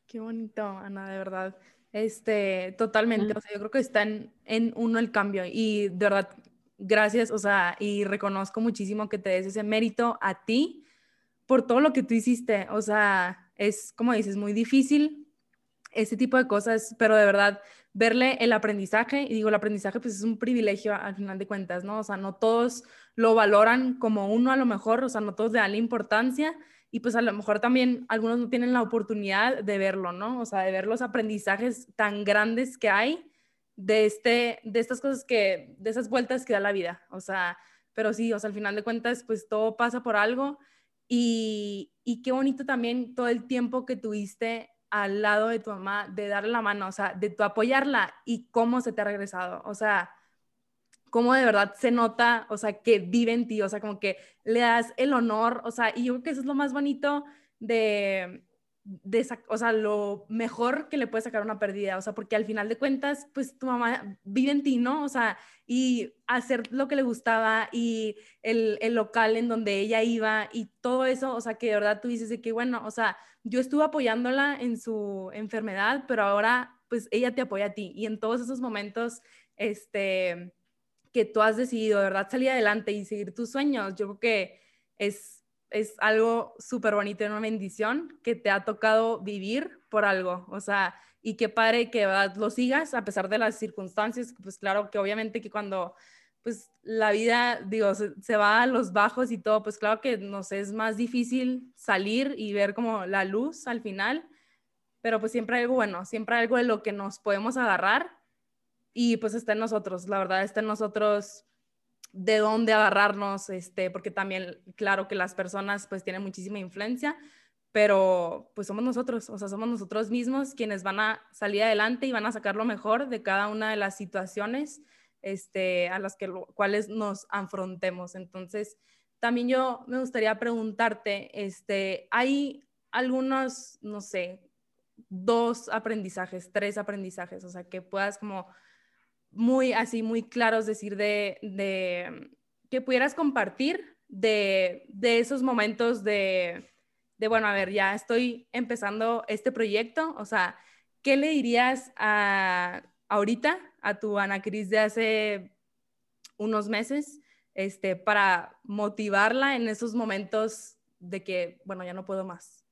Qué bonito, Ana, de verdad. Este, totalmente, o sea, yo creo que está en, en, uno el cambio y de verdad, gracias, o sea, y reconozco muchísimo que te des ese mérito a ti por todo lo que tú hiciste, o sea, es como dices, muy difícil ese tipo de cosas, pero de verdad, verle el aprendizaje, y digo, el aprendizaje pues es un privilegio al final de cuentas, ¿no? O sea, no todos lo valoran como uno a lo mejor, o sea, no todos le dan la importancia, y pues a lo mejor también algunos no tienen la oportunidad de verlo, ¿no? O sea, de ver los aprendizajes tan grandes que hay de, este, de estas cosas que, de esas vueltas que da la vida, o sea, pero sí, o sea, al final de cuentas, pues todo pasa por algo y, y qué bonito también todo el tiempo que tuviste al lado de tu mamá, de darle la mano, o sea, de tu apoyarla y cómo se te ha regresado, o sea, cómo de verdad se nota, o sea, que vive en ti, o sea, como que le das el honor, o sea, y yo creo que eso es lo más bonito de, de o sea, lo mejor que le puede sacar una pérdida, o sea, porque al final de cuentas, pues tu mamá vive en ti, ¿no? O sea, y hacer lo que le gustaba y el, el local en donde ella iba y todo eso, o sea, que de verdad tú dices de que, bueno, o sea, yo estuve apoyándola en su enfermedad, pero ahora, pues ella te apoya a ti y en todos esos momentos, este que tú has decidido de verdad salir adelante y seguir tus sueños, yo creo que es, es algo súper bonito y una bendición que te ha tocado vivir por algo, o sea, y qué padre que lo sigas a pesar de las circunstancias, pues claro que obviamente que cuando pues la vida, digo, se, va a los bajos y todo, pues claro que nos es más difícil salir y ver como la luz al final, pero pues siempre hay algo bueno, siempre algo de lo que nos podemos agarrar y pues está en nosotros, la verdad, está en nosotros de dónde agarrarnos, este, porque también, claro que las personas pues tienen muchísima influencia, pero pues somos nosotros, o sea, somos nosotros mismos quienes van a salir adelante y van a sacar lo mejor de cada una de las situaciones este, a las que, cuales nos afrontemos. Entonces, también yo me gustaría preguntarte, este, ¿hay algunos, no sé, dos aprendizajes, tres aprendizajes, o sea, que puedas como muy así, muy claros decir de, de que pudieras compartir de, de esos momentos de, bueno, a ver, ya estoy empezando este proyecto, o sea, ¿qué le dirías a ahorita a tu Ana Cris de hace unos meses este, para motivarla en esos momentos de que, bueno, ya no puedo más?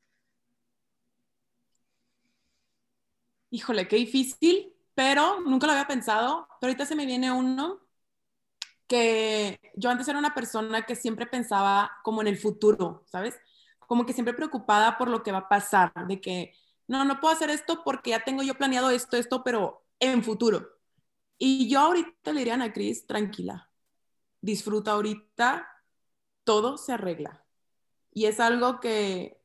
Híjole, qué difícil, pero nunca lo había pensado. Pero ahorita se me viene uno que yo antes era una persona que siempre pensaba como en el futuro, ¿sabes? Como que siempre preocupada por lo que va a pasar, de que no, no puedo hacer esto porque ya tengo yo planeado esto, esto, pero en futuro. Y yo ahorita le diría a Ana Cris, tranquila, disfruta ahorita, todo se arregla. Y es algo que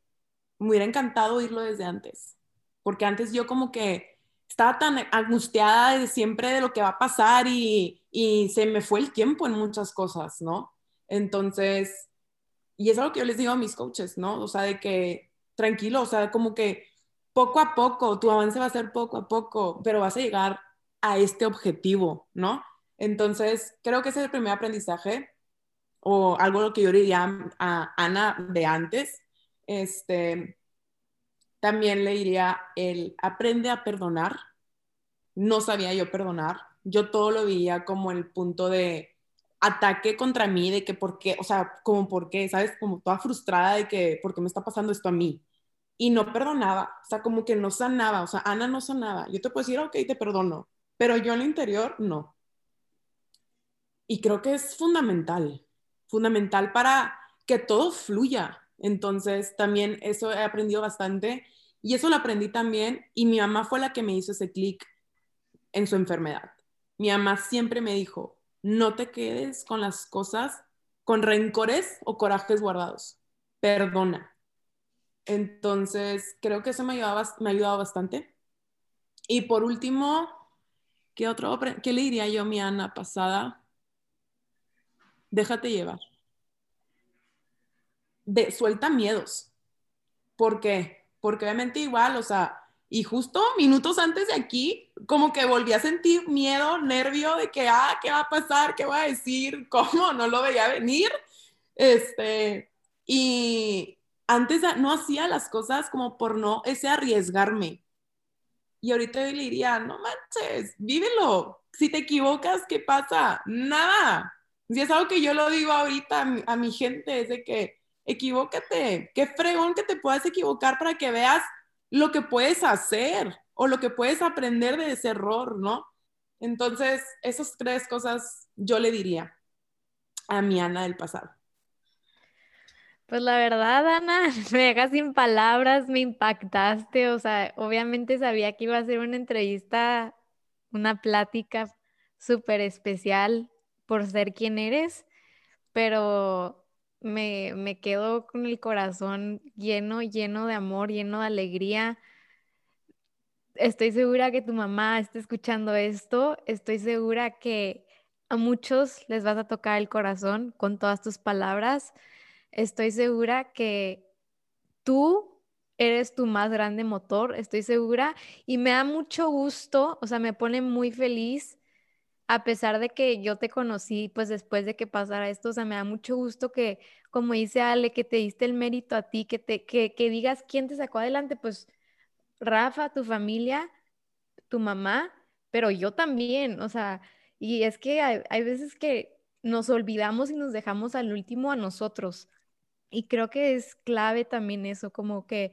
me hubiera encantado oírlo desde antes, porque antes yo como que estaba tan angustiada de siempre de lo que va a pasar y, se me fue el tiempo en muchas cosas, ¿no? Entonces, y es algo que yo les digo a mis coaches, ¿no? O sea, de que tranquilo, o sea, como que poco a poco, tu avance va a ser poco a poco, pero vas a llegar a este objetivo, ¿no? Entonces, creo que ese es el primer aprendizaje o algo lo que yo diría a Ana de antes. Este, también le diría el aprende a perdonar. No sabía yo perdonar. Yo todo lo veía como el punto de ataque contra mí, de que por qué, o sea, como por qué, ¿sabes? Como toda frustrada de que, ¿por qué me está pasando esto a mí? Y no perdonaba, o sea, como que no sanaba, o sea, Ana no sanaba. Yo te puedo decir, ok, te perdono, pero yo en el interior no. Y creo que es fundamental, fundamental para que todo fluya. Entonces, también eso he aprendido bastante y eso lo aprendí también y mi mamá fue la que me hizo ese clic en su enfermedad. Mi mamá siempre me dijo, no te quedes con las cosas con rencores o corajes guardados. Perdona. Entonces, creo que eso me, ayudaba, ha ayudado bastante. Y por último, ¿qué, otro, ¿qué le diría yo a mi Ana pasada? Déjate llevar. De, suelta miedos. ¿Por qué? Porque obviamente igual, o sea, y justo minutos antes de aquí, como que volví a sentir miedo, nervio de que, ah, ¿qué va a pasar? ¿Qué voy a decir? ¿Cómo? No lo veía venir. Este, y antes no hacía las cosas como por no ese arriesgarme. Y ahorita yo le diría, no manches, vívelo. Si te equivocas, ¿qué pasa? Nada. Si es algo que yo lo digo ahorita a mi, gente, es de que equivócate. Qué fregón que te puedas equivocar para que veas lo que puedes hacer o lo que puedes aprender de ese error, ¿no? Entonces, esas tres cosas yo le diría a mi Ana del pasado. Pues la verdad, Ana, me dejas sin palabras, me impactaste, o sea, obviamente sabía que iba a ser una entrevista, una plática súper especial por ser quien eres, pero me, quedo con el corazón lleno, lleno de amor, lleno de alegría. Estoy segura que tu mamá está escuchando esto, estoy segura que a muchos les vas a tocar el corazón con todas tus palabras. Estoy segura que tú eres tu más grande motor, estoy segura, y me da mucho gusto, o sea, me pone muy feliz, a pesar de que yo te conocí, pues después de que pasara esto, o sea, me da mucho gusto que, como dice Ale, que te diste el mérito a ti, que, te, que, que digas quién te sacó adelante, pues Rafa, tu familia, tu mamá, pero yo también, o sea, y es que hay, hay veces que nos olvidamos y nos dejamos al último a nosotros. Y creo que es clave también eso, como que,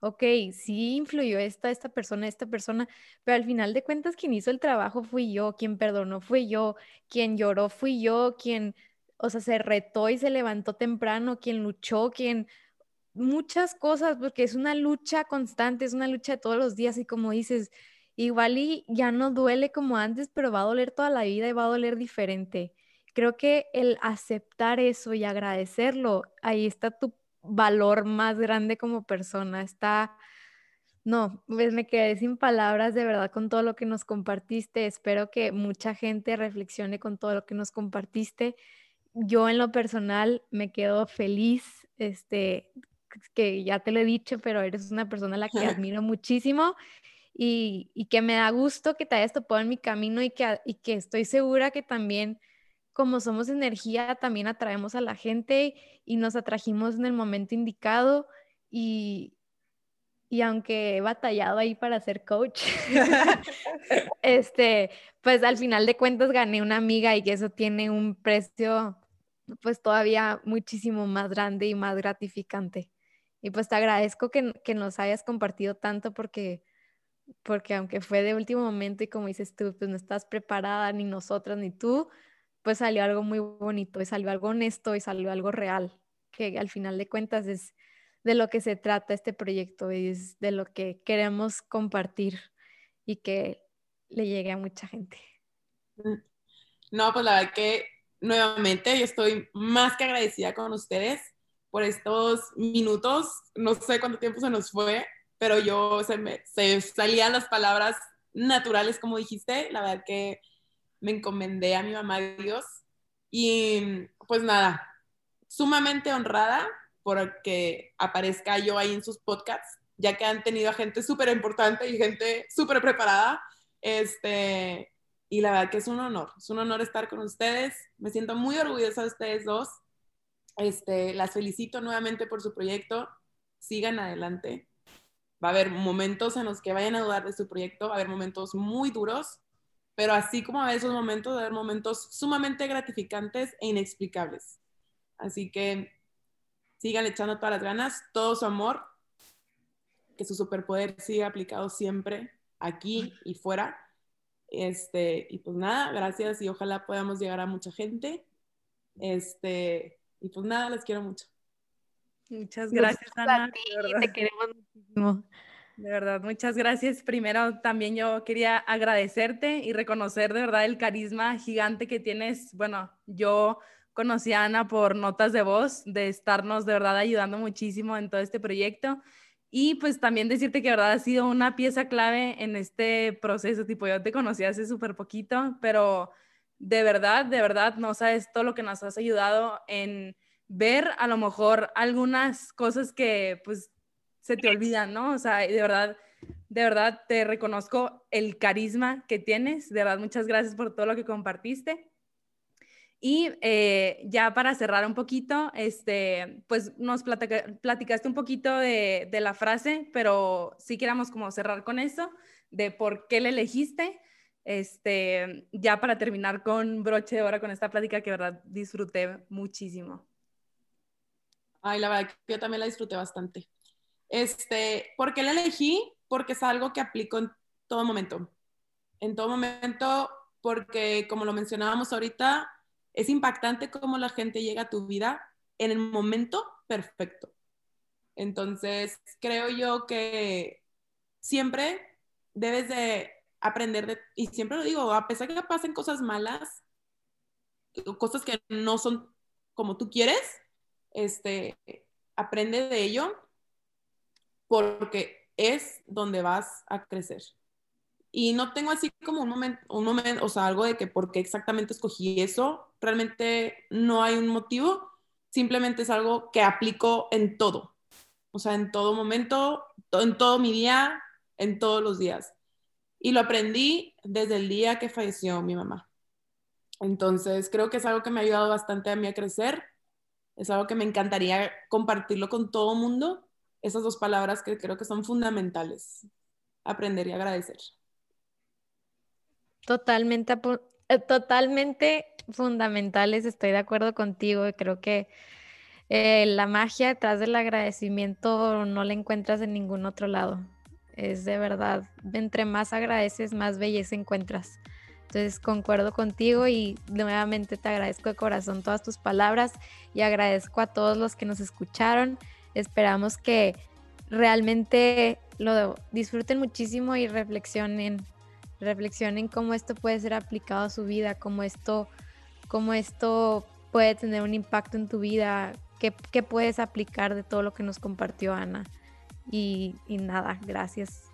ok, sí influyó esta, esta persona, esta persona, pero al final de cuentas quien hizo el trabajo fui yo, quien perdonó fui yo, quien lloró fui yo, quien, o sea, se retó y se levantó temprano, quien luchó, quien, muchas cosas, porque es una lucha constante, es una lucha de todos los días y como dices, igual y ya no duele como antes, pero va a doler toda la vida y va a doler diferente. Creo que el aceptar eso y agradecerlo, ahí está tu valor más grande como persona. Está, no, pues me quedé sin palabras de verdad con todo lo que nos compartiste. Espero que mucha gente reflexione con todo lo que nos compartiste. Yo en lo personal me quedo feliz, este, que ya te lo he dicho, pero eres una persona a la que admiro muchísimo y, y, que me da gusto que te hayas topado en mi camino y que, y que estoy segura que también como somos energía, también atraemos a la gente y nos atrajimos en el momento indicado y, y aunque he batallado ahí para ser coach, este, pues al final de cuentas gané una amiga y que eso tiene un precio pues todavía muchísimo más grande y más gratificante. Y pues te agradezco que, que nos hayas compartido tanto porque, porque aunque fue de último momento y como dices tú, pues no estás preparada ni nosotras ni tú, pues salió algo muy bonito y salió algo honesto y salió algo real, que al final de cuentas es de lo que se trata este proyecto y es de lo que queremos compartir y que le llegue a mucha gente. Mm. No, pues la verdad que nuevamente yo estoy más que agradecida con ustedes por estos minutos. No sé cuánto tiempo se nos fue, pero yo se me se salían las palabras naturales como dijiste. La verdad que me encomendé a mi mamá Dios y pues nada, sumamente honrada porque aparezca yo ahí en sus podcasts, ya que han tenido a gente súper importante y gente súper preparada. Este, y la verdad que es un honor, es un honor estar con ustedes. Me siento muy orgullosa de ustedes dos. Este, las felicito nuevamente por su proyecto. Sigan adelante. Va a haber momentos en los que vayan a dudar de su proyecto, va a haber momentos muy duros, pero así como a esos momentos, a haber momentos sumamente gratificantes e inexplicables. Así que sigan echando todas las ganas, todo su amor, que su superpoder siga aplicado siempre aquí y fuera. Este, y pues nada, gracias y ojalá podamos llegar a mucha gente. Este, y pues nada, les quiero mucho. Muchas gracias, Ana. te queremos muchísimo. De verdad, muchas gracias. Primero, también yo quería agradecerte y reconocer de verdad el carisma gigante que tienes. Bueno, yo conocí a Ana por notas de voz, de estarnos de verdad ayudando muchísimo en todo este proyecto. Y pues también decirte que de verdad ha sido una pieza clave en este proceso. Tipo, yo te conocí hace súper poquito, pero de verdad, de verdad, no sabes todo lo que nos has ayudado en ver a lo mejor algunas cosas que pues se te olvidan, ¿no? O sea, de verdad, de verdad te reconozco el carisma que tienes. De verdad, muchas gracias por todo lo que compartiste. Y eh, ya para cerrar un poquito, este, pues nos platicaste un poquito de, de, la frase, pero sí queramos como cerrar con eso, de por qué le elegiste, este, ya para terminar con broche de oro con esta plática que verdad disfruté muchísimo. Ay, la verdad que yo también la disfruté bastante. Este, ¿Por qué la elegí? Porque es algo que aplico en todo momento. En todo momento, porque como lo mencionábamos ahorita, es impactante cómo la gente llega a tu vida en el momento perfecto. Entonces, creo yo que siempre debes de aprender de, y siempre lo digo, a pesar que pasen cosas malas, cosas que no son como tú quieres, este, aprende de ello porque es donde vas a crecer. Y no tengo así como un momento, un momento, o sea, algo de que por qué exactamente escogí eso. Realmente no hay un motivo, simplemente es algo que aplico en todo. O sea, en todo momento, en todo mi día, en todos los días. Y lo aprendí desde el día que falleció mi mamá. Entonces, creo que es algo que me ha ayudado bastante a mí a crecer. Es algo que me encantaría compartirlo con todo el mundo esas dos palabras que creo que son fundamentales, aprender y agradecer. Totalmente, eh, totalmente fundamentales, estoy de acuerdo contigo, creo que eh, la magia detrás del agradecimiento no la encuentras en ningún otro lado. Es de verdad, entre más agradeces, más belleza encuentras. Entonces concuerdo contigo y nuevamente te agradezco de corazón todas tus palabras y agradezco a todos los que nos escucharon. Esperamos que realmente lo disfruten muchísimo y reflexionen, reflexionen cómo esto puede ser aplicado a su vida, cómo esto, cómo esto puede tener un impacto en tu vida, qué, qué puedes aplicar de todo lo que nos compartió Ana. Y, y nada, gracias